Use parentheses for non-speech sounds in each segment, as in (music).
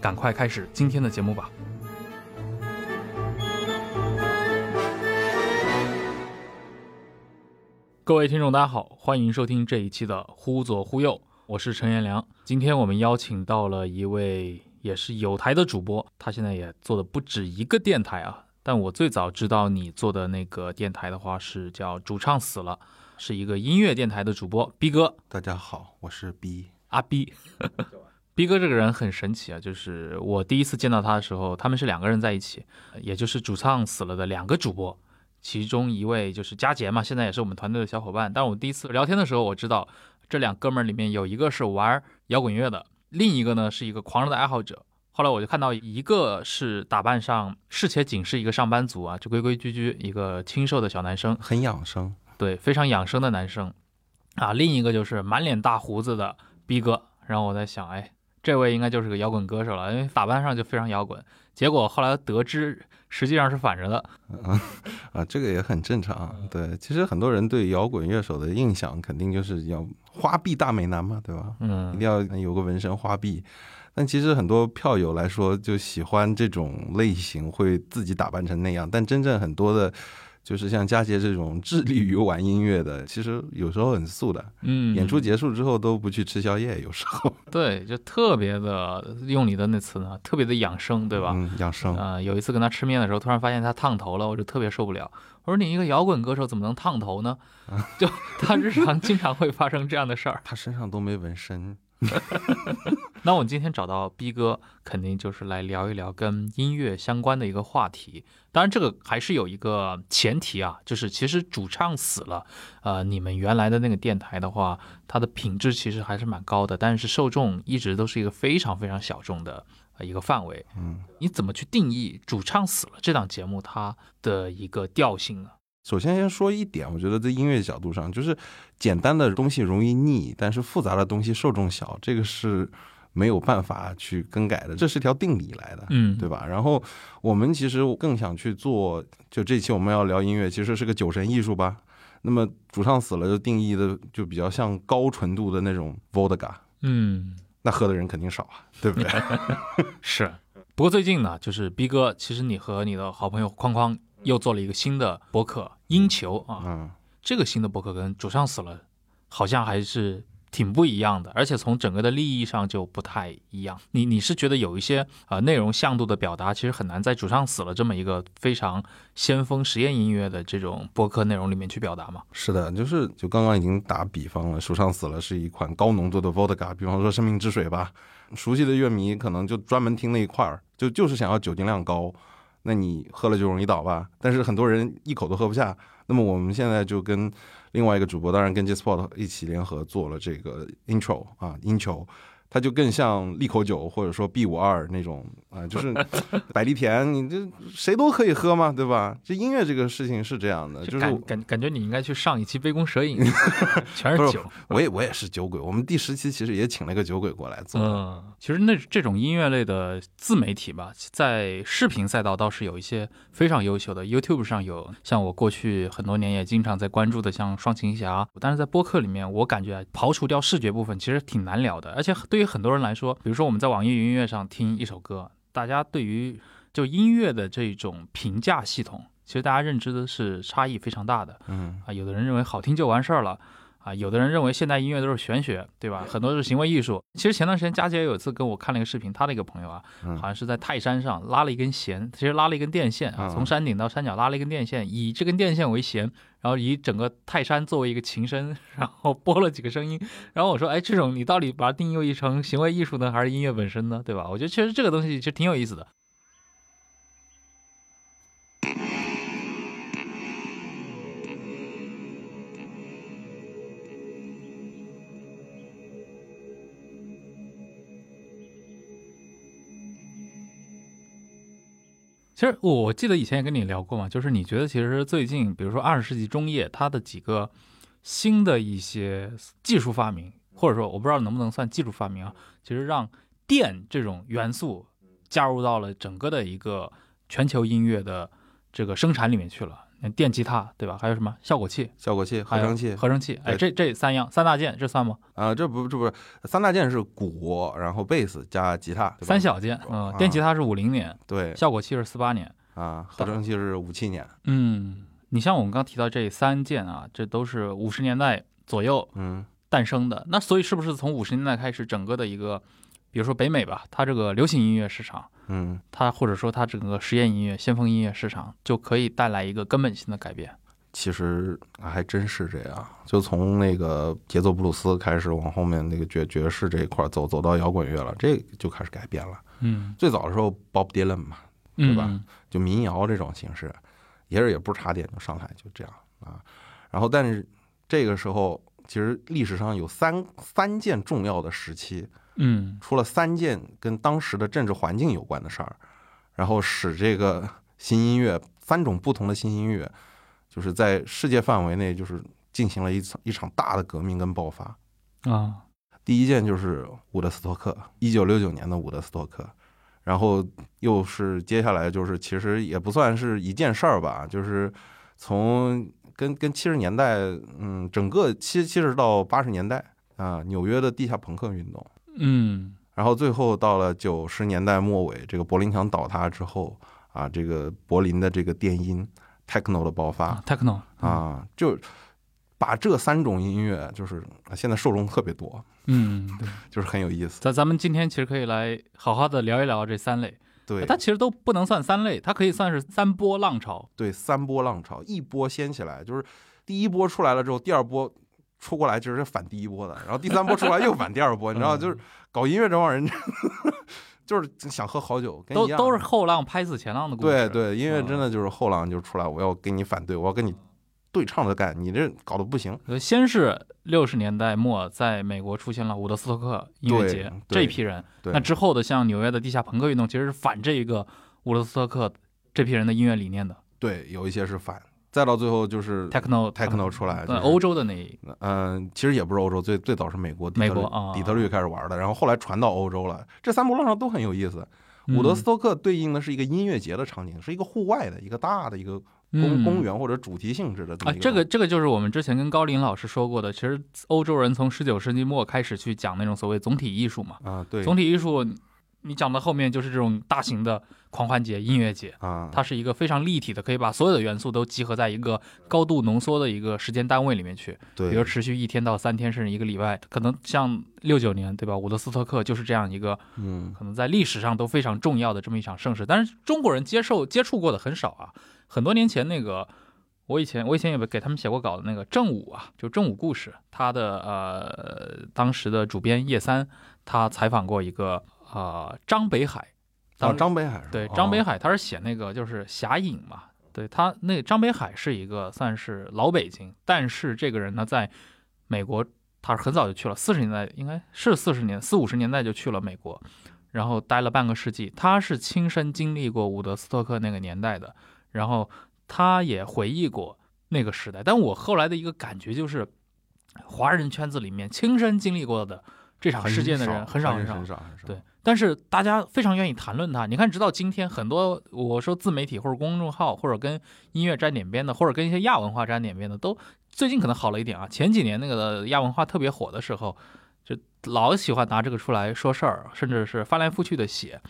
赶快开始今天的节目吧。各位听众，大家好，欢迎收听这一期的《忽左忽右》，我是陈彦良。今天我们邀请到了一位也是有台的主播，他现在也做的不止一个电台啊。但我最早知道你做的那个电台的话，是叫主唱死了，是一个音乐电台的主播逼哥。大家好，我是 B 阿逼。逼哥这个人很神奇啊，就是我第一次见到他的时候，他们是两个人在一起，也就是主唱死了的两个主播。其中一位就是佳杰嘛，现在也是我们团队的小伙伴。但是我第一次聊天的时候，我知道这两哥们儿里面有一个是玩摇滚乐的，另一个呢是一个狂热的爱好者。后来我就看到一个是打扮上视且仅是一个上班族啊，就规规矩矩一个清瘦的小男生，很养生，对，非常养生的男生啊。另一个就是满脸大胡子的逼哥。然后我在想，哎，这位应该就是个摇滚歌手了，因为打扮上就非常摇滚。结果后来得知。实际上是反着的，(laughs) 啊啊，这个也很正常。对，其实很多人对摇滚乐手的印象，肯定就是要花臂大美男嘛，对吧？嗯，一定要有个纹身花臂。但其实很多票友来说，就喜欢这种类型，会自己打扮成那样。但真正很多的。就是像佳杰这种致力于玩音乐的，其实有时候很素的，嗯，演出结束之后都不去吃宵夜，有时候 (laughs) 对，就特别的用你的那词呢，特别的养生，对吧？嗯，养生啊。有一次跟他吃面的时候，突然发现他烫头了，我就特别受不了。我说你一个摇滚歌手怎么能烫头呢？(laughs) 就他日常经常会发生这样的事儿。他身上都没纹身。(laughs) 那我今天找到逼哥，肯定就是来聊一聊跟音乐相关的一个话题。当然，这个还是有一个前提啊，就是其实主唱死了，呃，你们原来的那个电台的话，它的品质其实还是蛮高的，但是受众一直都是一个非常非常小众的呃一个范围。嗯，你怎么去定义主唱死了这档节目它的一个调性呢？首先，先说一点，我觉得在音乐角度上，就是简单的东西容易腻，但是复杂的东西受众小，这个是没有办法去更改的，这是条定理来的，嗯，对吧？然后我们其实更想去做，就这期我们要聊音乐，其实是个酒神艺术吧。那么主唱死了，就定义的就比较像高纯度的那种 vodka，嗯，那喝的人肯定少啊，对不对？(laughs) 是。不过最近呢，就是逼哥，其实你和你的好朋友框框。又做了一个新的博客音球啊，嗯这个新的博客跟主上死了好像还是挺不一样的，而且从整个的利益上就不太一样。你你是觉得有一些呃内容向度的表达，其实很难在主上死了这么一个非常先锋实验音乐的这种博客内容里面去表达吗？是的，就是就刚刚已经打比方了，主上死了是一款高浓度的 vodka，比方说生命之水吧，熟悉的乐迷可能就专门听那一块儿，就就是想要酒精量高。那你喝了就容易倒吧，但是很多人一口都喝不下。那么我们现在就跟另外一个主播，当然跟 J Sport 一起联合做了这个 Intro 啊，，Intro。它就更像利口酒，或者说 B 五二那种啊，(laughs) 就是百利甜，你这谁都可以喝嘛，对吧？这音乐这个事情是这样的，就是感感感觉你应该去上一期杯弓蛇影，(laughs) 全是酒。我也我也是酒鬼，我们第十期其实也请了一个酒鬼过来做。嗯，其实那这种音乐类的自媒体吧，在视频赛道倒是有一些非常优秀的，YouTube 上有像我过去很多年也经常在关注的，像双琴侠。但是在播客里面，我感觉刨除掉视觉部分，其实挺难聊的，而且对于很多人来说，比如说我们在网易云音乐上听一首歌，大家对于就音乐的这种评价系统，其实大家认知的是差异非常大的。嗯啊，有的人认为好听就完事儿了，啊，有的人认为现代音乐都是玄学，对吧？很多是行为艺术。其实前段时间佳杰有一次跟我看了一个视频，他的一个朋友啊，嗯好像是在泰山上拉了一根弦，其实拉了一根电线啊，嗯从山顶到山脚拉了一根电线，以这根电线为弦，然后以整个泰山作为一个琴声，(laughs) 然后播了几个声音。然后我说，哎，这种你到底把它定义成行为艺术呢，还是音乐本身呢？对吧？我觉得其实这个东西其实挺有意思的。其实我记得以前也跟你聊过嘛，就是你觉得其实最近，比如说二十世纪中叶，它的几个新的一些技术发明，或者说我不知道能不能算技术发明啊，其实让电这种元素加入到了整个的一个全球音乐的这个生产里面去了。那电吉他对吧？还有什么效果器、效果器、合成器合成器，哎，这这三样三大件，这算吗？啊，这不这不是三大件是鼓，然后贝斯加吉他，三小件，嗯，电吉他是五零年，对效果器是四八年。啊，合成器是五七年，嗯，你像我们刚提到这三件啊，这都是五十年代左右嗯诞生的。那所以是不是从五十年代开始，整个的一个，比如说北美吧，它这个流行音乐市场，嗯，它或者说它整个实验音乐、先锋音乐市场，就可以带来一个根本性的改变？其实还真是这样，就从那个节奏布鲁斯开始，往后面那个爵爵士这一块走，走到摇滚乐了，这就开始改变了。嗯，最早的时候，Bob Dylan 嘛，对吧？就民谣这种形式，也是也不是插点就上来就这样啊。然后，但是这个时候，其实历史上有三三件重要的时期，嗯。出了三件跟当时的政治环境有关的事儿，然后使这个新音乐三种不同的新音乐，就是在世界范围内就是进行了一场一场大的革命跟爆发。啊，第一件就是伍德斯托克，一九六九年的伍德斯托克，然后又是接下来就是其实也不算是一件事儿吧，就是从跟跟七十年代，嗯，整个七七十到八十年代啊，纽约的地下朋克运动，嗯。然后最后到了九十年代末尾，这个柏林墙倒塌之后啊，这个柏林的这个电音 techno 的爆发。啊，techno 啊，就把这三种音乐，就是现在受众特别多，嗯，对，(laughs) 就是很有意思。咱咱们今天其实可以来好好的聊一聊这三类，对，它其实都不能算三类，它可以算是三波浪潮。对，三波浪潮，一波掀起来，就是第一波出来了之后，第二波出过来就是反第一波的，然后第三波出来又反第二波，(laughs) 你知道，就是搞音乐这帮人，(laughs) 就是想喝好酒，都都是后浪拍死前浪的故事。对对，音乐嗯真的就是后浪就出来，我要跟你反对，我要跟你对唱着干，你这搞得不行。呃，先是六十年代末在美国出现了伍德斯托克音乐节这一批人，那之后的像纽约的地下朋克运动，其实是反这一个伍德斯托克这批人的音乐理念的对有一些是反，再到最后就是 techno techno 出来，欧洲的那一嗯，其实也不是欧洲，最最早是美国，美国啊底特律开始玩的，然后后来传到欧洲了。这三波浪上都很有意思。伍德斯托克对应的是一个音乐节的场景，是一个户外的一个大的一个公公。嗯园或者主题性质的这啊，么一这个这个就是我们之前跟高林老师说过的，其实欧洲人从十九世纪末开始去讲那种所谓总体艺术嘛，啊，对总体艺术，你讲到后面就是这种大型的狂欢节、音乐节，啊，它是一个非常立体的，可以把所有的元素都集合在一个高度浓缩的一个时间单位里面去，对，比如持续一天到三天，甚至一个礼拜。可能像六九年，对吧？伍德斯托克就是这样一个，嗯可能在历史上都非常重要的这么一场盛事。但是中国人接受接触过的很少啊。很多年前那个，我以前我以前也给他们写过稿的那个正午啊，就正午故事，他的呃当时的主编叶三，他采访过一个呃张北海。啊，张北海是吧？对，张北哦海他是写那个就是侠影嘛，对他那张北海是一个算是老北京，但是这个人呢，在美国他是很早就去了，四十年代应该是四十年四五十年代就去了美国，然后待了半个世纪，他是亲身经历过伍德斯托克那个年代的，然后他也回忆过那个时代，但我后来的一个感觉就是，华人圈子里面亲身经历过的这场事件的人很少很很少，很少很少，对，但是大家非常愿意谈论它。你看，直到今天，很多我说自媒体或者公众号，或者跟音乐沾点边的，或者跟一些亚文化沾点边的，都最近可能好了一点啊。前几年那个亚文化特别火的时候，就老喜欢拿这个出来说事儿，甚至是翻来覆去的写。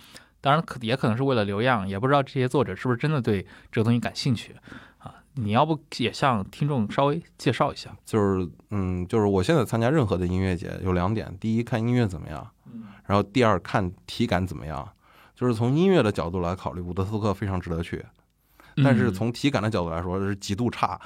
当然，可也可能是为了流量，也不知道这些作者是不是真的对这个东西感兴趣啊。你要不也向听众稍微介绍一下？就是嗯，就是我现在参加任何的音乐节有两点：第一，看音乐怎么样；然后第二，看体感怎么样。就是从音乐的角度来考虑，伍德斯托克非常值得去，但是嗯从体感的角度来说是极度差，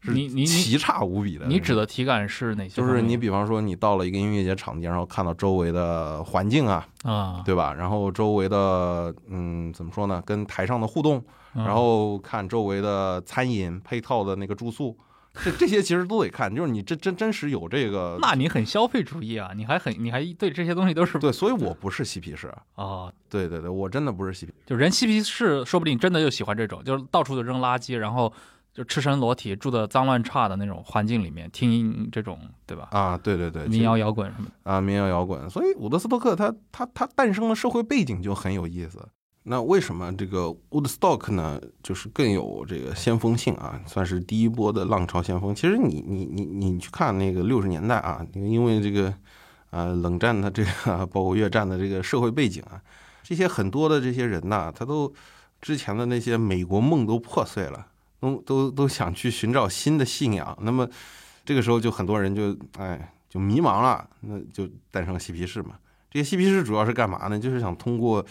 是你奇差无比的。你指的体感是哪些就？是你比方说你到了一个音乐节场地，然后看到周围的环境啊，啊，对吧？然后周围的嗯怎么说呢？跟台上的互动，嗯然后看周围的餐饮配套的那个住宿，这这些其实都得看。就是你真真真实有这个，那你很消费主义啊，你还很你还对这些东西都是对，所以我不是嬉皮士。哦，对对对，我真的不是嬉皮。就人嬉皮士，说不定真的就喜欢这种，就是到处就扔垃圾，然后就赤身裸体住的脏乱差的那种环境里面听这种，对吧？啊，对对对，民谣摇滚什么的。啊，民谣摇滚。所以伍德斯托克他他他诞生的社会背景就很有意思。那为什么这个 Woodstock 呢，就是更有这个先锋性啊，算是第一波的浪潮先锋。其实你你你你去看那个六十年代啊，因为这个呃冷战的这个包括越战的这个社会背景啊，这些很多的这些人呐，他都之前的那些美国梦都破碎了，都都都想去寻找新的信仰。那么这个时候就很多人就哎就迷茫了，那就诞生了嬉皮士嘛。这些嬉皮士主要是干嘛呢？就是想通过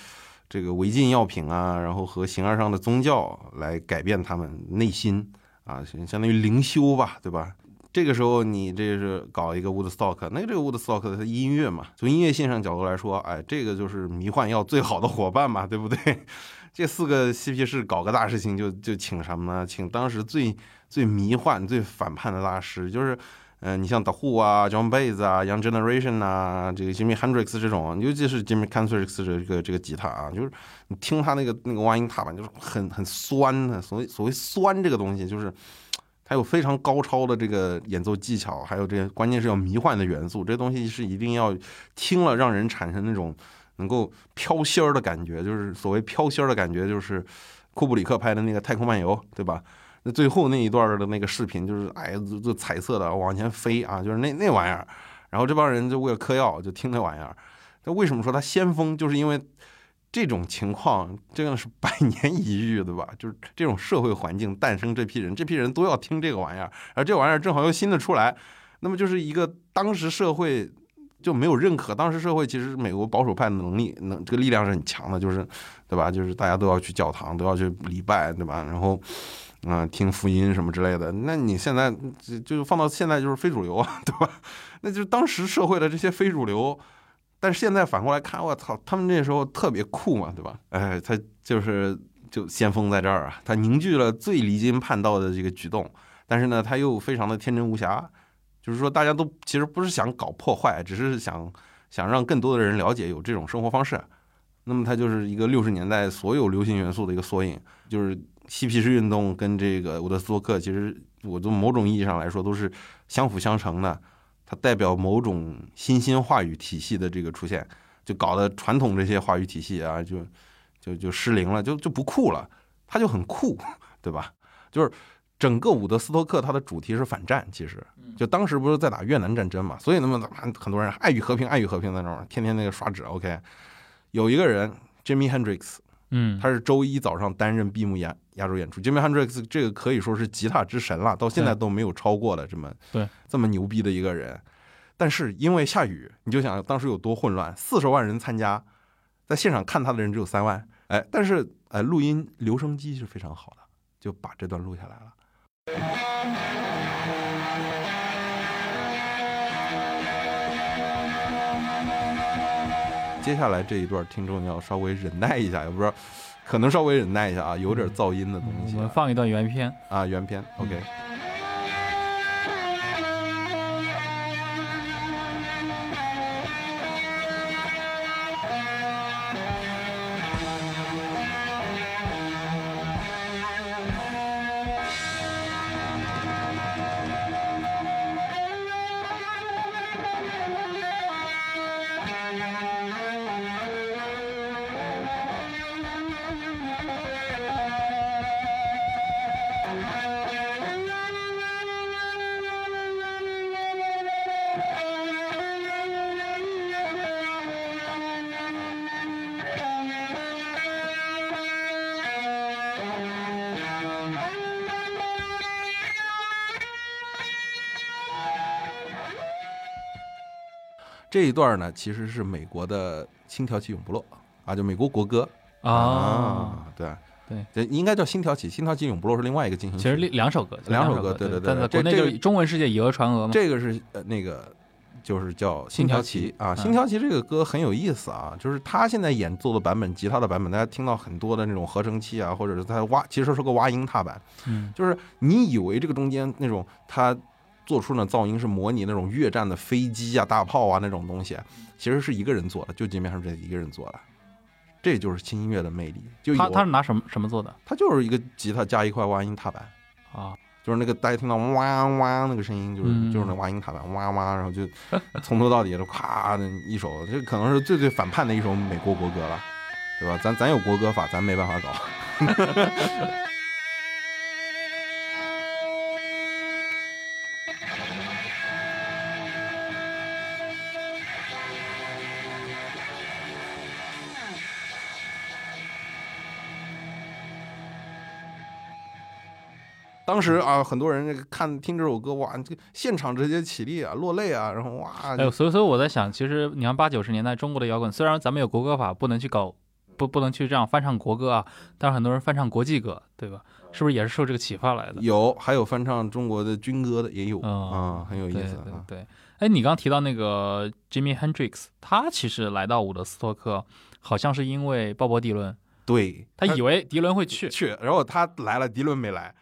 这个违禁药品啊，然后和形而上的宗教来改变他们内心啊，相当于灵修吧，对吧？这个时候你这是搞一个 Woodstock，那这个 Woodstock 它音乐嘛，从音乐性上角度来说，哎，这个就是迷幻药最好的伙伴嘛，对不对？(laughs) 这四个嬉皮士搞个大事情就就请什么呢？请当时最最迷幻、最反叛的大师，就是。嗯、你像 The Who 啊，John Baez 啊，Young Generation 啊，这个 Jimmy Hendrix 这种，尤其是 Jimmy Hendrix 这个这个吉他啊，就是你听他那个那个挖音踏板，就是很很酸的。所谓所谓酸这个东西，就是它有非常高超的这个演奏技巧，还有这些关键是要迷幻的元素，这东西是一定要听了让人产生那种能够飘心儿的感觉，就是所谓飘心儿的感觉，就是库布里克拍的那个《太空漫游》，对吧？那最后那一段的那个视频，就是哎，就就彩色的往前飞啊，就是那那玩意儿。然后这帮人就为了嗑药，就听那玩意儿。那为什么说他先锋？就是因为这种情况真的是百年一遇，对吧？(laughs) 就是这种社会环境诞生这批人，这批人都要听这个玩意儿，而这玩意儿正好又新的出来，那么就是一个当时社会就没有认可。当时社会其实美国保守派的能力能这个力量是很强的，就是对吧？就是大家都要去教堂，都要去礼拜，对吧？然后。啊、听福音什么之类的，那你现在就就放到现在就是非主流啊，(laughs) 对吧？那就是当时社会的这些非主流，但是现在反过来看，我操，他们那时候特别酷嘛，对吧？哎，他就是就先锋在这儿啊，他凝聚了最离经叛道的这个举动，但是呢，他又非常的天真无瑕，就是说大家都其实不是想搞破坏，只是想想让更多的人了解有这种生活方式。那么它就是一个六十年代所有流行元素的一个缩影，就是。嬉皮士运动跟这个伍德斯托克，其实我从某种意义上来说都是相辅相成的。它代表某种新兴话语体系的这个出现，就搞得传统这些话语体系啊，就就就失灵了，就就不酷了。它就很酷，对吧？就是整个伍德斯托克它的主题是反战，其实就当时不是在打越南战争嘛，所以那么很多人爱与和平，爱与和平在那儿天天那个刷纸。OK，有一个人 Jimmy Hendrix。嗯，他是周一早上担任闭幕演压轴演出。Jimmy Hendrix 这个可以说是吉他之神了，到现在都没有超过的这么对这么牛逼的一个人。但是因为下雨，你就想当时有多混乱，四十万人参加，在现场看他的人只有三万。哎，但是哎，录音留声机是非常好的，就把这段录下来了。接下来这一段，听众要稍微忍耐一下，也不知道，可能稍微忍耐一下啊，有点噪音的东西、啊。我们放一段原片啊，原片，OK。这一段呢，其实是美国的《星条旗永不落》啊，就美国国歌啊，对对，这应该叫《星条旗》，《星条旗永不落》是另外一个进行曲。其实两两首歌，两首歌，对对对这就是中文世界以讹传讹嘛。这个是呃那个就是叫《星条旗》啊，《星条旗》这个歌很有意思啊，就是他现在演奏的版本，吉他的版本，大家听到很多的那种合成器啊，或者是他挖，其实是个挖音踏板，嗯，就是你以为这个中间那种他做出的噪音是模拟那种越战的飞机啊、大炮啊那种东西，其实是一个人做的，就界面上这一个人做的，这就是轻音乐的魅力。就他他是拿什么什么做的他就是一个吉他加一块挖音踏板。啊？就是那个大家听到哇哇那个声音，就是、嗯就是那挖音踏板哇哇，然后就 (laughs) 从头到底都咔的一首，这可能是最最反叛的一首美国国歌了，对吧？咱咱有国歌法，咱没办法搞。(laughs) 当时啊，很多人这个看听这首歌，哇，这个现场直接起立啊，落泪啊，然后哇，哎呦，所以所以我在想，其实你看八九十年代中国的摇滚，虽然咱们有国歌法，不能去搞，不不能去这样翻唱国歌啊，但是很多人翻唱国际歌，对吧？是不是也是受这个启发来的？有还有翻唱中国的军歌的也有嗯啊，很有意思啊。对对。哎，你刚提到那个 Jimmy Hendrix，他其实来到伍德斯托克，好像是因为鲍勃迪伦，对，他以为迪伦会去，去，然后他来了，迪伦没来。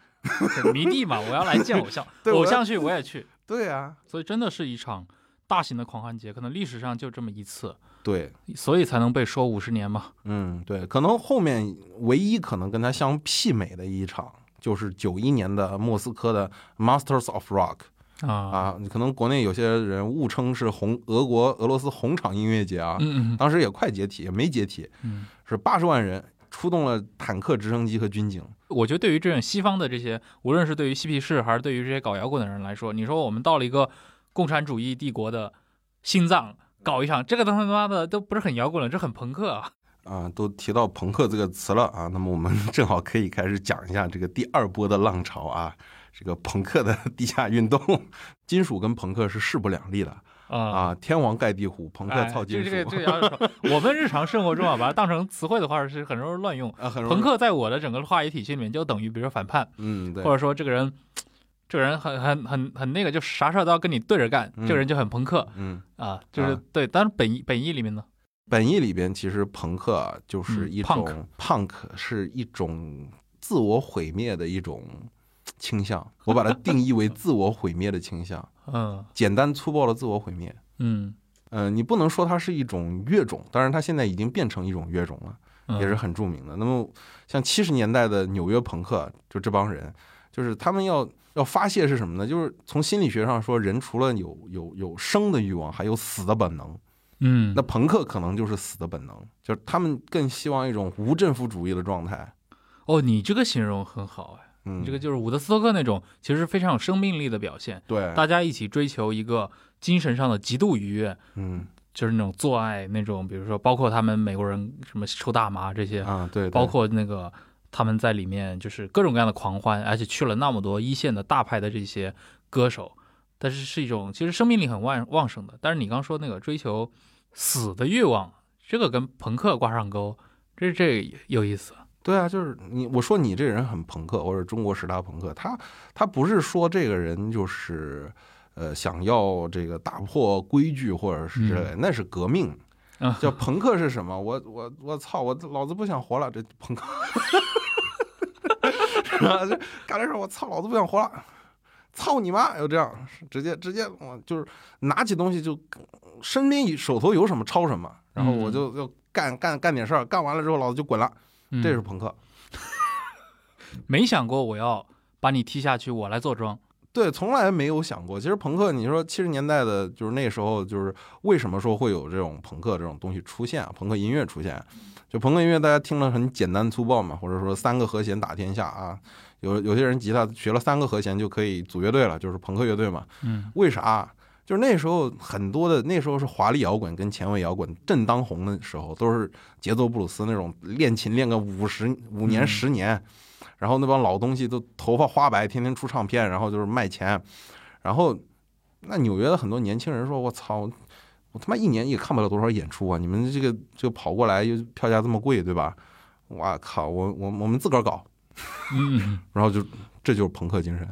迷弟嘛，我要来见偶像，对偶像去我也去，(laughs) 对啊，所以真的是一场大型的狂欢节，可能历史上就这么一次，对，所以才能被说五十年嘛。嗯，对，可能后面唯一可能跟他相媲美的一场，就是九一年的莫斯科的 Masters of Rock 啊，啊，可能国内有些人误称是红俄国俄罗斯红场音乐节啊，嗯嗯。当时也快解体，也没解体，嗯，是八十万人出动了坦克、直升机和军警。我觉得对于这种西方的这些，无论是对于嬉皮士还是对于这些搞摇滚的人来说，你说我们到了一个共产主义帝国的心脏搞一场，这个他妈的都不是很摇滚了，这很朋克啊。啊，都提到朋克这个词了啊，那么我们正好可以开始讲一下这个第二波的浪潮啊，这个朋克的地下运动，(laughs) 金属跟朋克是势不两立的啊啊，天王盖地虎，朋克哎操金属，这个这个，我们日常生活中啊，把它当成词汇的话是很容易乱用。朋，克在我的整个话语体系里面就等于，比如说反叛，嗯，对或，者说这个人，这个人很很很很那个，就啥事儿都要跟你对着干，嗯这个人就很朋克嗯，啊，就是啊对。但是本意本意里面呢，本意里边其实朋克啊就是嗯一，punk 种 punk 是一种自我毁灭的一种倾向，我把它定义为自我毁灭的倾向，嗯简单粗暴的自我毁灭。嗯嗯，你不能说它是一种乐种，当然它现在已经变成一种乐种了，嗯，也是很著名的。那么像七十年代的纽约朋克，就这帮人，就是他们要要发泄是什么呢？就是从心理学上说，人除了有有有生的欲望，还有死的本能。嗯那朋克可能就是死的本能，就是他们更希望一种无政府主义的状态。哦，你这个形容很好哎，这个就是伍德斯托克那种，其实非常有生命力的表现，对，大家一起追求一个精神上的极度愉悦，嗯就是那种做爱那种，比如说包括他们美国人什么抽大麻这些，啊，对，对包括那个他们在里面就是各种各样的狂欢，而且去了那么多一线的大牌的这些歌手，但是是一种其实生命力很旺旺盛的。但是你刚说那个追求死的欲望，这个跟朋克挂上钩，这这有意思。对啊，就是你我说你这人很朋克，或者中国十大朋克，他他不是说这个人就是呃想要这个打破规矩或者是之类的，那是革命。嗯叫朋克是什么？我我我操！我老子不想活了，这朋克 (laughs) 是吧？这干这事儿，我操，老子不想活了，操你妈！就这样，直接直接我就是拿起东西就身边手头有什么抄什么，然后我就就干干干点事儿，干完了之后老子就滚了，嗯这是朋克。没想过我要把你踢下去，我来坐庄。(laughs) 对，从来没有想过。其实朋克，你说七十年代的，就是那时候，就是为什么说会有这种朋克这种东西出现啊？朋克音乐出现，就朋克音乐大家听了很简单粗暴嘛，或者说三个和弦打天下啊。有有些人吉他学了三个和弦就可以组乐队了，就是朋克乐队嘛。嗯为啥？就是那时候很多的，那时候是华丽摇滚跟前卫摇滚正当红的时候，都是节奏布鲁斯那种练琴练个五十五年嗯十年，然后那帮老东西都头发花白，天天出唱片，然后就是卖钱，然后那纽约的很多年轻人说：“我操，我他妈一年也看不了多少演出啊！你们这个就跑过来，又票价这么贵，对吧？我靠！我我我们自个儿搞，嗯，(laughs) 然后就这就是朋克精神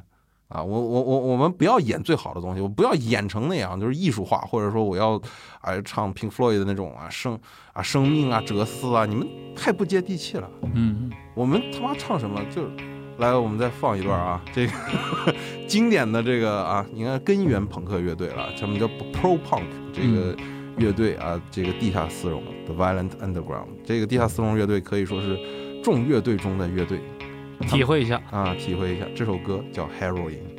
啊！我我我我们不要演最好的东西，我不要演成那样，就是艺术化，或者说我要啊唱 Pink Floyd 的那种啊生啊生命啊哲思啊，你们太不接地气了。嗯，我们他妈唱什么？就是来，我们再放一段啊，这个 (laughs) 经典的这个啊，你看根源朋克乐队了，他们叫 Pro Punk 这个乐队啊，这个地下丝绒 The Violent Underground 这个地下丝绒乐队可以说是众乐队中的乐队体会一下。啊，体会一下这首歌叫 Heroin。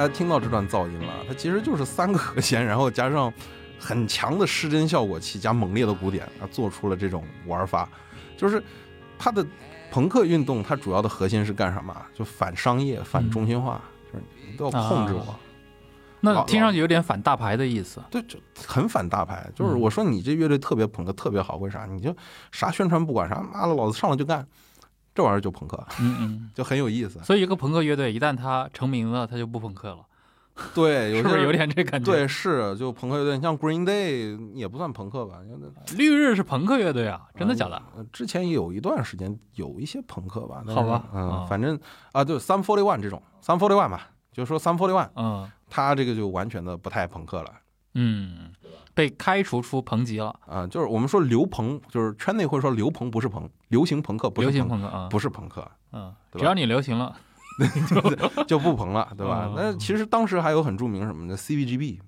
大家听到这段噪音了，它其实就是三个和弦，(laughs) 然后加上很强的失真效果器加猛烈的鼓点，啊，做出了这种玩法。就是它的朋克运动，它主要的核心是干什么？就反商业、反中心化，就是你都要控制我。那听上去有点反大牌的意思。对，就很反大牌。就是嗯我说你这乐队特别朋克，特别好，为啥？你就啥宣传不管啥，妈的，老子上来就干，这玩意儿就朋克，嗯嗯。就很有意思。所以一个朋克乐队一旦他成名了，他就不朋克了，对，(laughs) 是不是有点这感觉？对，是就朋克乐队，你像 Green Day 也不算朋克吧？(laughs) 绿日是朋克乐队啊，真的假的？呃之前有一段时间有一些朋克吧，好吧嗯，啊反正啊，对，Some Forty One 这种，Some Forty One 吧，就说 Some Forty One，嗯他这个就完全的不太朋克了嗯，被开除出朋级了，啊，就是我们说刘鹏，就是圈内会说刘鹏不是朋，流行朋克不是流行朋朋克啊，不是朋克，嗯，只要你流行了，就 (laughs) 就不朋了，对吧？嗯？那其实当时还有很著名什么的 CBGB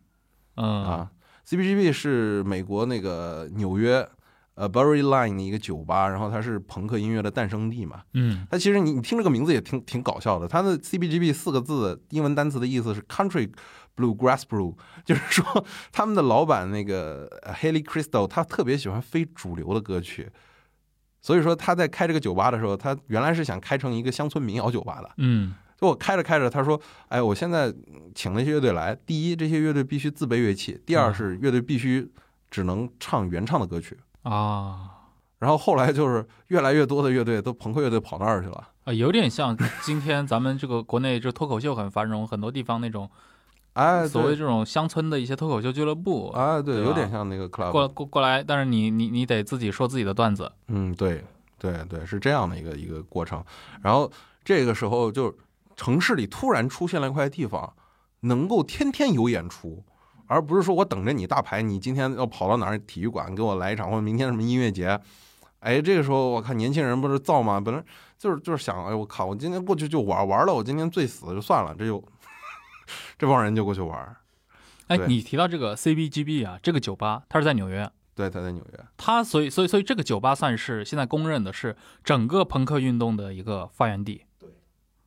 嗯。啊，CBGB 是美国那个纽约呃 b u r r y Line 的一个酒吧，然后它是朋克音乐的诞生地嘛。嗯它其实你你听这个名字也挺挺搞笑的，它的 CBGB 四个字英文单词的意思是 Country Bluegrass Brew，(laughs) 就是说他们的老板那个呃 Haley Crystal 他特别喜欢非主流的歌曲，所以说他在开这个酒吧的时候，他原来是想开成一个乡村民谣酒吧的。嗯就我开着开着，他说：“哎，我现在请那些乐队来，第一，这些乐队必须自备乐器；第二嗯是乐队必须只能唱原唱的歌曲。啊然后后来就是越来越多的乐队都朋克乐队跑那儿去了。啊，有点像今天咱们这个国内这脱口秀很繁荣，很多地方那种哎，所谓这种乡村的一些脱口秀俱乐部，啊，对，对有点像那个 club。过过过来，但是你你你得自己说自己的段子，嗯，对对对，是这样的一个一个过程。然后这个时候就城市里突然出现了一块地方，能够天天有演出，而不是说我等着你大牌，你今天要跑到哪儿体育馆给我来一场，或者明天什么音乐节。哎，这个时候我看年轻人不是造吗？本来就是就是想，哎，我靠，我今天过去就玩玩了，我今天醉死就算了，这就 (laughs) 这帮人就过去玩。哎，对你提到这个 CBGB 啊，这个酒吧它是在纽约，对，它在纽约。它所以所以所以这个酒吧算是现在公认的是整个朋克运动的一个发源地。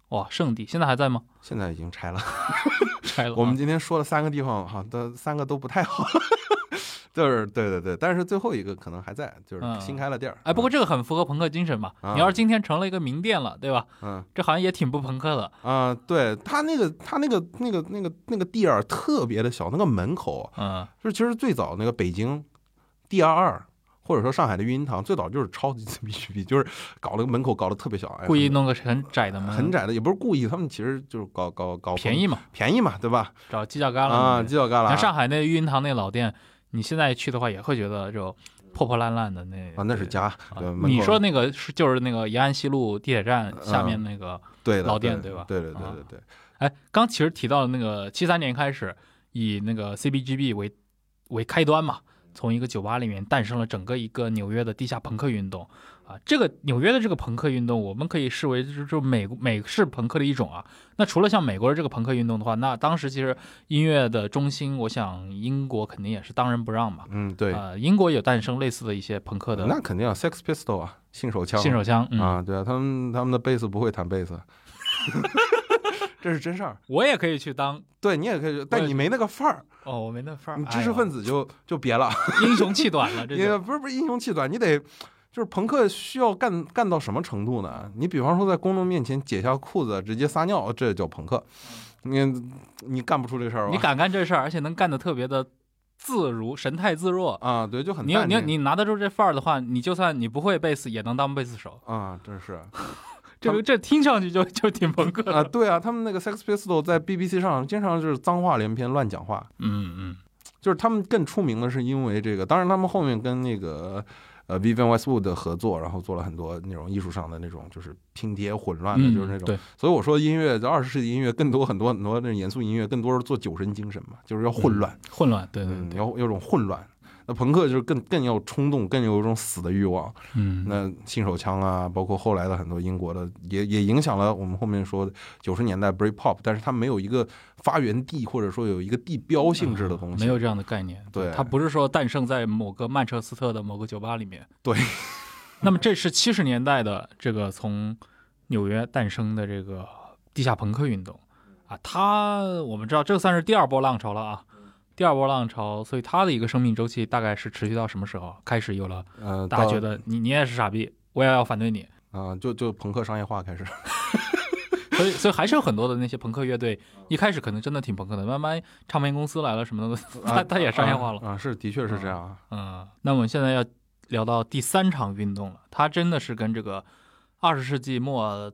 对，哇，圣地现在还在吗？现在已经拆了。(laughs) 拆了啊。我们今天说了三个地方，哈，的三个都不太好。(laughs) 就是对对对，但是最后一个可能还在，就是嗯新开了店儿。哎，不过这个很符合朋克精神嘛。啊你要是今天成了一个名店了，对吧？嗯这好像也挺不朋克的。啊、对他那个他那个那个那个那个地儿特别的小，那个门口嗯就是其实最早那个北京 D 二二或者说上海的育婴堂，最早就是超级自闭区 B，(laughs) 就是搞了个门口搞得特别小，哎故意弄个很窄的门，很窄的，也不是故意，他们其实就是搞搞搞便宜嘛，便宜嘛，对吧？找犄角旮旯啊，犄角旮旯像上海那育婴堂那老店，你现在去的话也会觉得就破破烂烂的那啊，那是家。你说那个是就是那个延安西路地铁站下面那个，对老店对对吧对对对啊对对，哎，刚其实提到的那个七三年开始以那个 CBGB 为为开端嘛，从一个酒吧里面诞生了整个一个纽约的地下朋克运动啊。这个纽约的这个朋克运动，我们可以视为就是就美美式朋克的一种啊。那除了像美国的这个朋克运动的话，那当时其实音乐的中心，我想英国肯定也是当仁不让嘛。嗯对，啊、英国有诞生类似的一些朋克的那肯定啊，Sex Pistol 啊，信手枪，信手枪，嗯，啊，对啊，他们他们的贝斯不会弹贝斯，(laughs) 这是真事儿。我也可以去当对你也可以，但你没那个范儿，哦，我没那范儿，你知识分子、子就就别了。(laughs) 英雄气短了，这也不是不是英雄气短，你得就是朋克需要干干到什么程度呢？你比方说在公众面前解下裤子直接撒尿，这叫朋克。你你干不出这事儿吧？你敢干这事儿，而且能干的特别的自如，神态自若。啊？对，就很你要你要你拿得住这范儿的话，你就算你不会贝斯，也能当贝斯手。啊，真是 (laughs) 这个这听上去就 (laughs) 就挺朋克啊，的。对啊，他们那个 Sex Pistol 在 BBC 上经常就是脏话连篇、乱讲话。嗯嗯就是他们更出名的是因为这个，当然他们后面跟那个呃 Vivian Westwood 合作，然后做了很多那种艺术上的那种就是拼贴混乱的，嗯，就是那种。对，所以我说音乐在二十世纪音乐更多很多很多那种严肃音乐，更多是做酒神精神嘛，就是要混乱，混乱，对对嗯，对，要要有种混乱。那朋克就是更更要冲动，更有一种死的欲望。嗯，那信手枪啊，包括后来的很多英国的，也也影响了我们后面说九十年代 Britpop，但是它没有一个发源地，或者说有一个地标性质的东西。没有这样的概念。对它不是说诞生在某个曼彻斯特的某个酒吧里面。对。(laughs) 那么这是七十年代的这个从纽约诞生的这个地下朋克运动啊，它我们知道这算是第二波浪潮了啊。第二波浪潮，所以它的一个生命周期大概是持续到什么时候？开始有了呃，大家觉得你你也是傻逼，我也要反对你，啊、就就朋克商业化开始。(laughs) 所以所以还是有很多的那些朋克乐队，一开始可能真的挺朋克的，慢慢唱片公司来了什么的，它它 (laughs) 也商业化了。啊，是的确是这样啊。嗯，那我们现在要聊到第三场运动了，它真的是跟这个二十世纪末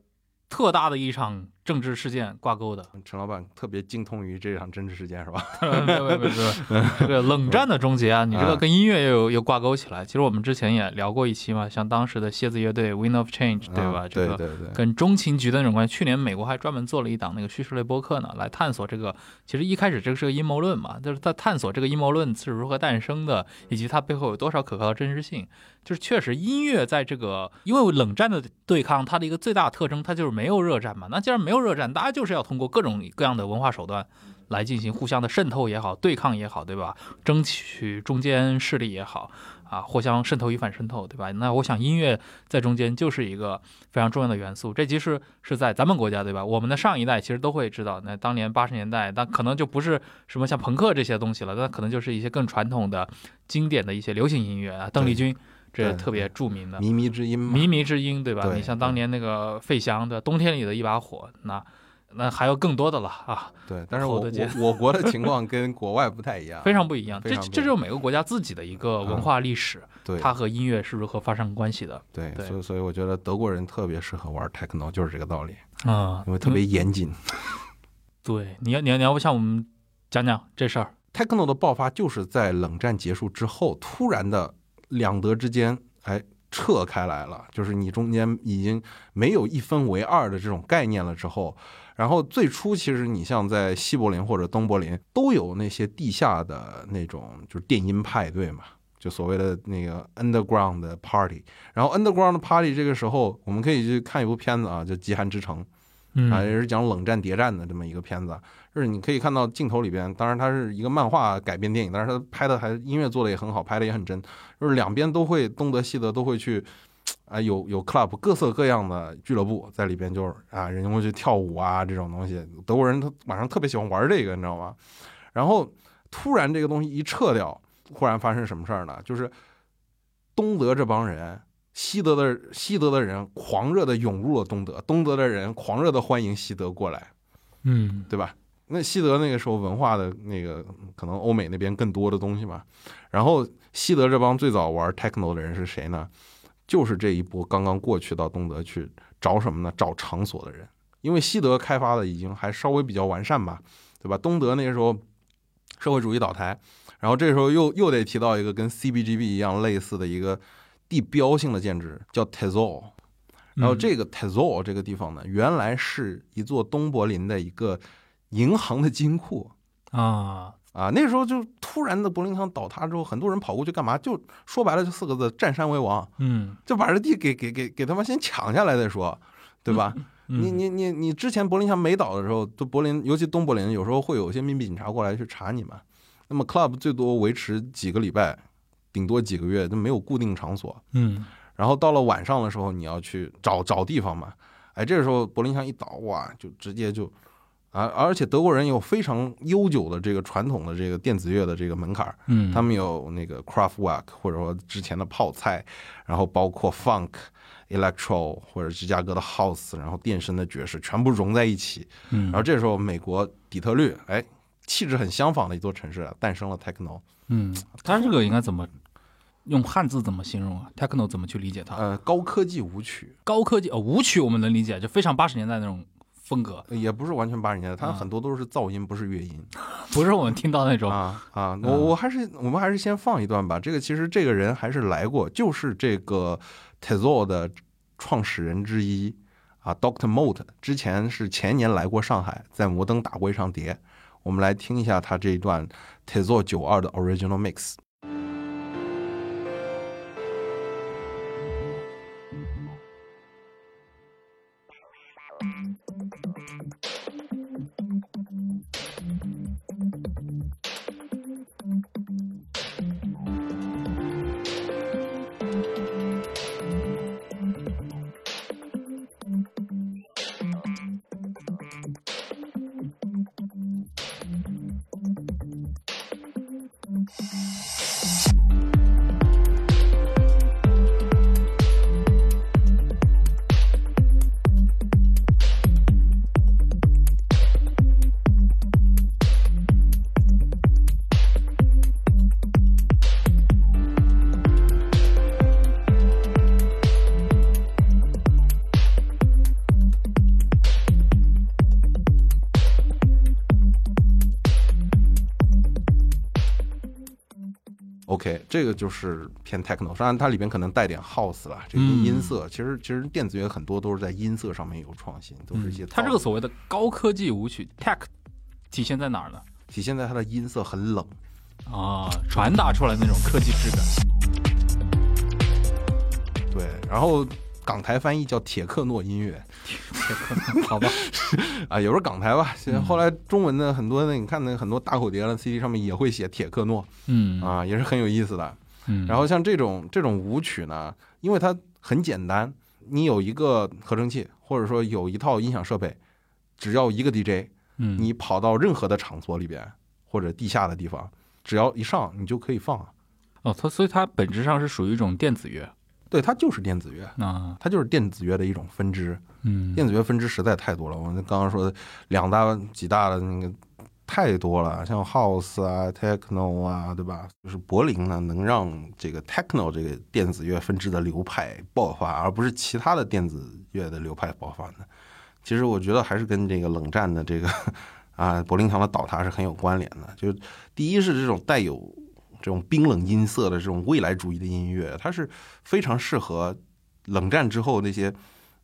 特大的一场政治事件挂钩的。陈老板特别精通于这场政治事件是吧？没有没有没有，这个 (laughs) 冷战的终结啊，你这个跟音乐又有又挂钩起来。其实我们之前也聊过一期嘛，像当时的蝎子乐队 Wind of Change，对吧？啊这个对对对。跟中情局的那种关系。去年美国还专门做了一档那个叙事类播客呢，来探索这个。其实一开始这个是个阴谋论嘛，就是在探索这个阴谋论是如何诞生的，以及它背后有多少可靠的真实性。就是确实音乐在这个因为冷战的对抗，它的一个最大特征，它就是没有热战嘛。那既然没有热战，大家就是要通过各种各样的文化手段。来进行互相的渗透也好，对抗也好，对吧？争取中间势力也好，啊，互相渗透与反渗透，对吧？那我想音乐在中间就是一个非常重要的元素。这其实是在咱们国家，对吧？我们的上一代其实都会知道，那当年八十年代，那可能就不是什么像朋克这些东西了，那可能就是一些更传统的、经典的一些流行音乐啊，邓丽君这对特别著名的靡靡之音嘛，靡靡之音，对吧？对你像当年那个费翔的《冬天里的一把火》，那那还有更多的了啊，对，但是我我我国的情况跟国外不太一样，(laughs) 非常不一样。这这就是每个国家自己的一个文化历史，对它和音乐是如何发生关系的对，对所以所以我觉得德国人特别适合玩 techno，就是这个道理，啊因为特别严谨。对。你要你要你要不向我们讲讲这事儿？techno 的爆发就是在冷战结束之后，突然的两德之间，哎，撤开来了，就是你中间已经没有一分为二的这种概念了之后，然后最初其实你像在西柏林或者东柏林都有那些地下的那种就是电音派对嘛。就所谓的那个 underground party，然后 underground party 这个时候，我们可以去看一部片子啊，叫《极寒之城》，啊，也是讲冷战谍战的这么一个片子。就是你可以看到镜头里边，当然它是一个漫画改编电影，但是它拍的还音乐做的也很好，拍的也很真。就是两边都会东德西德都会去，啊，有有 club 各色各样的俱乐部在里边，就是啊，人家会去跳舞啊这种东西。德国人他晚上特别喜欢玩这个，你知道吗？然后突然这个东西一撤掉，忽然发生什么事儿呢？就是东德这帮人。西德的西德的人狂热的涌入了东德，东德的人狂热的欢迎西德过来，嗯对吧？那西德那个时候文化的那个可能欧美那边更多的东西嘛。然后西德这帮最早玩 techno 的人是谁呢？就是这一波刚刚过去到东德去找什么呢？找场所的人。因为西德开发的已经还稍微比较完善吧，对吧？东德那个时候社会主义倒台，然后这时候又又得提到一个跟 CBGB 一样类似的一个地标性的建筑，叫 Tezol。然后这个 Tezol 这个地方呢，原来是一座东柏林的一个银行的金库啊啊。那时候就突然的柏林墙倒塌之后，很多人跑过去干嘛？就说白了就四个字：占山为王。嗯，就把这地给给给给他们先抢下来再说，对吧？你你你你之前柏林墙没倒的时候，就柏林，尤其东柏林，有时候会有一些秘密警察过来去查你嘛。那么 club 最多维持几个礼拜，顶多几个月，就没有固定场所。嗯。然后到了晚上的时候，你要去找找地方嘛。哎，这个时候柏林墙一倒，哇，就直接就啊！而且德国人有非常悠久的这个传统的这个电子乐的这个门槛嗯，他们有那个 craftwork 或者说之前的泡菜，然后包括 Funk。Electro 或者芝加哥的 House，然后电声的爵士全部融在一起，嗯，然后这时候美国底特律，哎，气质很相仿的一座城市诞生了 Techno，嗯，它这个应该怎么用汉字怎么形容啊？Techno 怎么去理解它？呃，高科技舞曲，高科技哦，舞曲我们能理解，就非常八十年代那种风格，也不是完全八十年代，它很多都是噪音，不是乐音，(laughs) 不是我们听到那种啊啊，我我还是我们还是先放一段吧，这个其实这个人还是来过，就是这个。Tezor 的创始人之一啊，Doctor Mote 之前是前年来过上海，在摩登打过一场碟。我们来听一下他这一段 Tezor 九二的 Original Mix。就是偏 techno，当然它里边可能带点 house 了，这些音色。其实其实电子乐很多都是在音色上面有创新，都是一些。它这个所谓的高科技舞曲 tech 体现在哪儿呢？体现在它的音色很冷啊，传达出来那种科技质感。对，然后。港台翻译叫铁克诺音乐，(laughs) 铁克诺，好吧，(laughs) 啊，有时候港台吧，现在后来中文的很多那你看那很多大口碟的 CD 上面也会写铁克诺，嗯，啊，也是很有意思的。嗯，然后像这种这种舞曲呢，因为它很简单，你有一个合成器或者说有一套音响设备，只要一个 DJ，嗯，你跑到任何的场所里边或者地下的地方，只要一上你就可以放。哦，它所以它本质上是属于一种电子乐。对，它就是电子乐啊，它就是电子乐的一种分支。嗯，电子乐分支实在太多了。我们刚刚说的两大几大的那个太多了，像 House 啊、Techno 啊，对吧？就是柏林呢，能让这个 Techno 这个电子乐分支的流派爆发，而不是其他的电子乐的流派爆发呢？其实我觉得还是跟这个冷战的这个啊柏林墙的倒塌是很有关联的。就第一是这种带有。这种冰冷音色的这种未来主义的音乐，它是非常适合冷战之后那些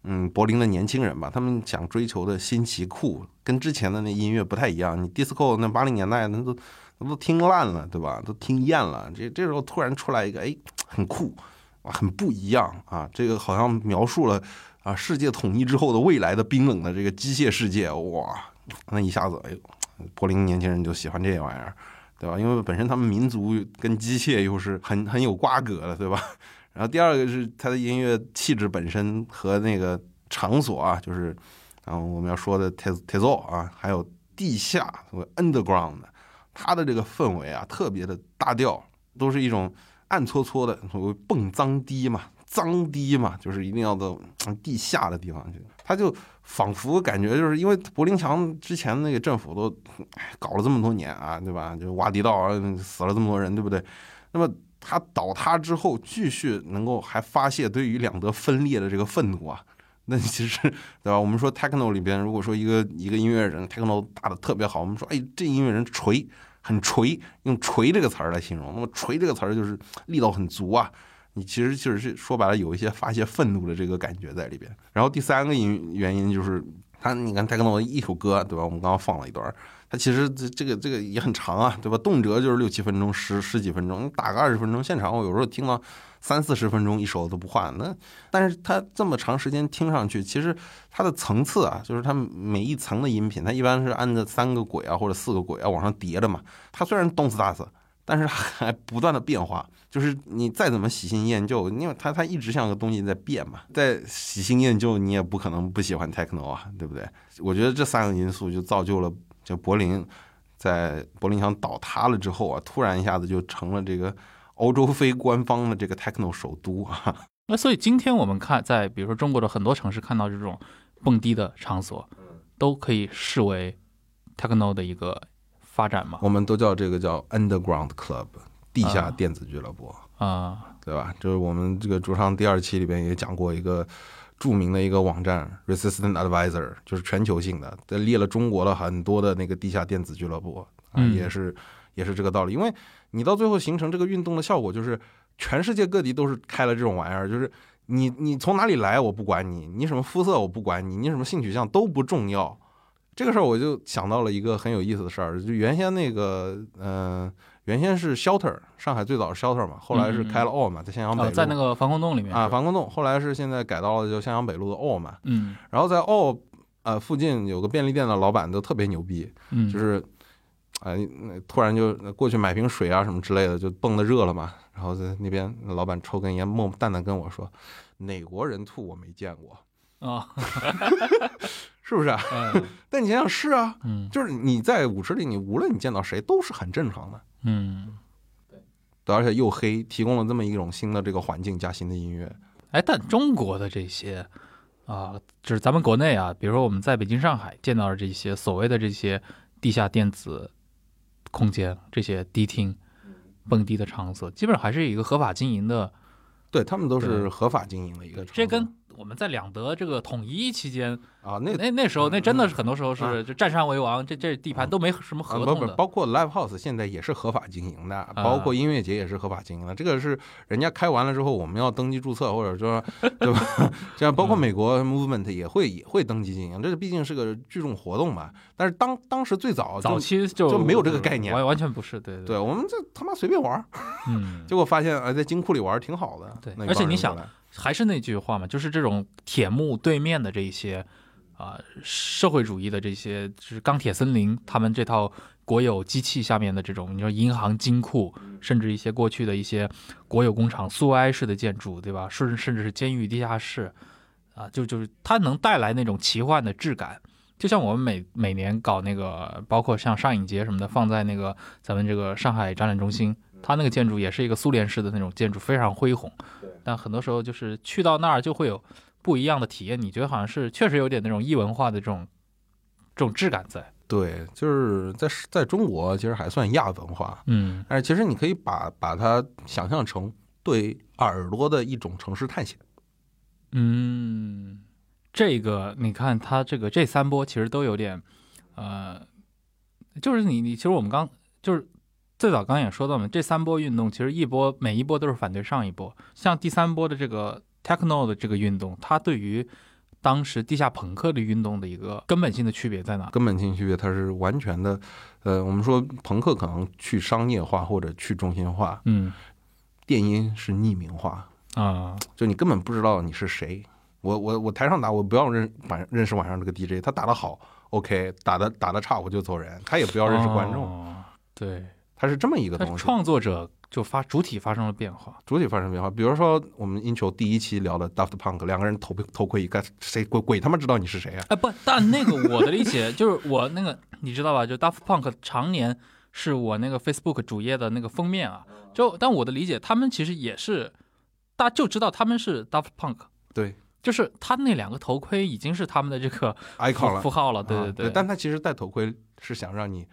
嗯柏林的年轻人吧。他们想追求的新奇酷，跟之前的那音乐不太一样。你 disco 那八零年代那都那都听烂了，对吧？都听厌了。这这时候突然出来一个，哎，很酷，很不一样啊！这个好像描述了啊世界统一之后的未来的冰冷的这个机械世界，哇！那一下子，哎呦，柏林年轻人就喜欢这玩意儿。对吧？因为本身他们民族跟机械又是很很有瓜葛的，对吧？然后第二个是他的音乐气质本身和那个场所啊，就是啊我们要说的 t e t e z o 啊，还有地下所谓 underground，它的这个氛围啊特别的大调，都是一种暗搓搓的所谓蹦脏低嘛，脏低嘛，就是一定要到地下的地方去。他就仿佛感觉就是因为柏林墙之前那个政府都搞了这么多年啊，对吧？就挖地道，死了这么多人，对不对？那么他倒塌之后，继续能够还发泄对于两德分裂的这个愤怒啊，(laughs) 那其实对吧？我们说 techno 里边，如果说一个一个音乐人 techno 打的特别好，我们说哎，这音乐人锤，很锤，用锤这个词儿来形容。那么锤这个词儿就是力道很足啊。你其实就是说白了，有一些发泄愤怒的这个感觉在里边。然后第三个因原因就是，他你看泰克诺一首歌，对吧？我们刚刚放了一段，它其实这这个这个也很长啊，对吧？动辄就是六七分钟、十十几分钟，你打个二十分钟，现场我有时候听到三四十分钟一首都不换。那但是它这么长时间听上去，其实它的层次啊，就是它每一层的音频，它一般是按着三个轨啊或者四个轨啊往上叠的嘛。它虽然动次打次，但是还不断的变化。就是你再怎么喜新厌旧，因为它它一直像个东西在变嘛。在喜新厌旧，你也不可能不喜欢 techno 啊，对不对？我觉得这三个因素就造就了，就柏林在柏林墙倒塌了之后啊，突然一下子就成了这个欧洲非官方的这个 techno 首都啊。(laughs) 那所以今天我们看，在比如说中国的很多城市看到这种蹦迪的场所，都可以视为 techno 的一个发展嘛？我们都叫这个叫 underground club。地下电子俱乐部啊，对吧？就是我们这个主唱第二期里边也讲过一个著名的一个网站 Resistant Advisor，就是全球性的，列了中国的很多的那个地下电子俱乐部啊，也是也是这个道理。因为你到最后形成这个运动的效果，就是全世界各地都是开了这种玩意儿，就是你你从哪里来我不管你，你什么肤色我不管你，你什么性取向都不重要。这个事儿我就想到了一个很有意思的事儿，就原先那个嗯。原先是 shelter，上海最早是 shelter 嘛，后来是开了 all 嘛，在襄阳北路，在那个防空洞里面。啊，防空洞，后来是现在改到了就襄阳北路的 all 嘛，嗯，然后在 all 呃附近有个便利店的老板都特别牛逼，嗯，就是哎突然就过去买瓶水啊什么之类的，就蹦的热了嘛，然后在那边老板抽根烟，默淡淡跟我说，哪国人吐我没见过啊。(laughs) (laughs) 是不是啊？(laughs) 但你想想是啊，嗯，就是你在舞池里，你无论你见到谁都是很正常的，嗯，对，而且又黑，提供了这么一种新的这个环境加新的音乐。哎，但中国的这些啊，就是咱们国内啊，比如说我们在北京、上海见到的这些所谓的这些地下电子空间、这些迪厅、蹦迪的场所，基本上还是一个合法经营的，对他们都是合法经营的一个。这跟我们在两德这个统一期间。啊，那那那时候那真的是很多时候是就占山为王，这这地盘都没什么合同的。包括 live house 现在也是合法经营的，包括音乐节也是合法经营的。这个是人家开完了之后，我们要登记注册，或者说对吧？(laughs) 这样包括美国 movement 也会也会登记经营，这毕竟是个聚众活动嘛。但是当当时最早早期就就没有这个概念，完完全不是。对对，我们这他妈随便玩，嗯，(laughs) 结果发现啊，在金库里玩挺好的。对，而且你想，还是那句话嘛，就是这种铁幕对面的这一些。啊，社会主义的这些就是钢铁森林，他们这套国有机器下面的这种，你说银行、金库，甚至一些过去的一些国有工厂、苏维埃式的建筑，对吧？甚甚至是监狱、地下室，啊，就就是它能带来那种奇幻的质感。就像我们每每年搞那个，包括像上影节什么的，放在那个咱们这个上海展览中心，它那个建筑也是一个苏联式的那种建筑，非常恢宏。但很多时候就是去到那儿就会有。不一样的体验，你觉得好像是确实有点那种异文化的这种这种质感在。对，就是在在中国其实还算亚文化，嗯，但是其实你可以把把它想象成对耳朵的一种城市探险。嗯，这个你看它这个这三波其实都有点，呃，就是你你其实我们刚就是最早刚也说到嘛，这三波运动其实一波每一波都是反对上一波，像第三波的这个。techno 的这个运动，它对于当时地下朋克的运动的一个根本性的区别在哪？根本性区别，它是完全的，呃，我们说朋克可能去商业化或者去中心化，嗯，电音是匿名化啊，就你根本不知道你是谁。我我我台上打，我不要认晚认识晚上这个 DJ，他打得好，OK，打的打的差我就走人，他也不要认识观众，对，他是这么一个东西，创作者。就发主体发生了变化，主体发生变化。比如说，我们英球第一期聊的 Daft Punk，两个人头头盔一盖，谁鬼鬼他妈知道你是谁啊？哎，不，但那个我的理解就是我那个你知道吧？就 Daft Punk 常年是我那个 Facebook 主页的那个封面啊。就但我的理解，他们其实也是大家就知道他们是 Daft Punk，对就是他那两个头盔已经是他们的这个，icon 了，符号了，对啊对对，但他其实戴头盔是想让你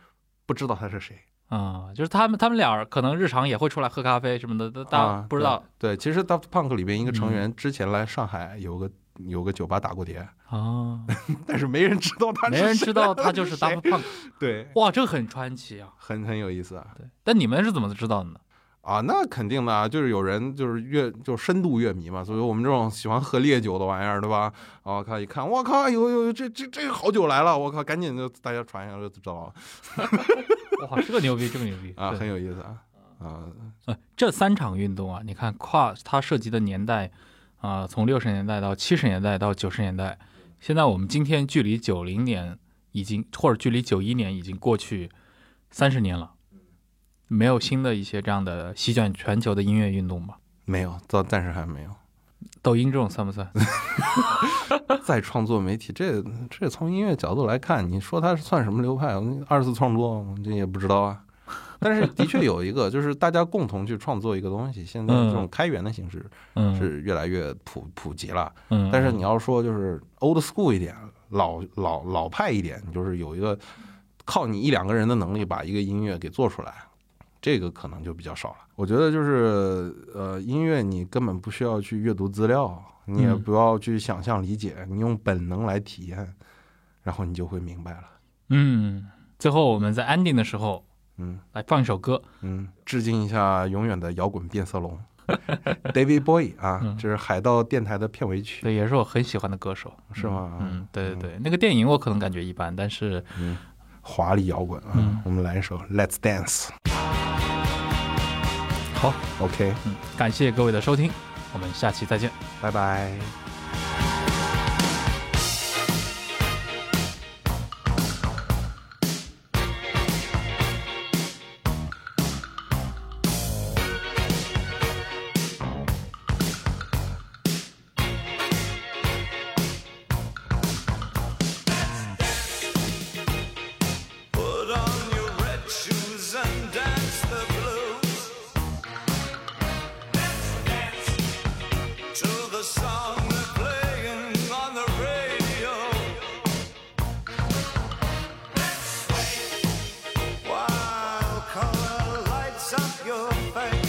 不知道他是谁，啊、就是他们他们俩可能日常也会出来喝咖啡什么的，都大不知道对，对其实 Daft Punk 里边一个成嗯员之前来上海有个有个酒吧打过碟，啊，(laughs) 但是没人知道他是没人知道他就是 Daft Punk，对，哇，这很传奇啊。很很有意思啊。对，但你们是怎么知道的呢？啊，那肯定的啊，就是有人就是乐就深度乐迷嘛，所以我们这种喜欢喝烈酒的玩意儿，对吧？啊，看一看，我靠，有有这这这个好酒来了，我靠，赶紧就大家传一下就知道了 (laughs) 哇，这个牛逼，这个牛逼啊，很有意思啊啊，呃，这三场运动啊，你看跨它涉及的年代啊、从六十年代到七十年代到九十年代，现在我们今天距离九零年已经或者距离九一年已经过去三十年了，没有新的一些这样的席卷全球的音乐运动吧？没有，到暂时还没有。抖音这种算不算？(laughs) 再创作媒体，这这从音乐角度来看，你说它算什么流派？二次创作，我这也不知道啊。但是的确有一个，就是大家共同去创作一个东西。现在这种开源的形式嗯，是越来越普普及了。嗯，但是你要说就是 old school 一点，老老老派一点，就是有一个靠你一两个人的能力把一个音乐给做出来，这个可能就比较少了。我觉得就是呃，音乐你根本不需要去阅读资料，你也嗯不要去想象理解，你用本能来体验，然后你就会明白了。嗯，最后我们在 ending 的时候嗯来放一首歌，嗯，致敬一下永远的摇滚变色龙 (laughs) David Bowie 啊，嗯这是海盗电台的片尾曲，对，也是我很喜欢的歌手，是吗？嗯，对对对，那个电影我可能感觉一般，但是嗯，华丽摇滚啊，嗯我们来一首 Let's Dance。好，OK，嗯，感谢各位的收听，我们下期再见。拜拜。your face.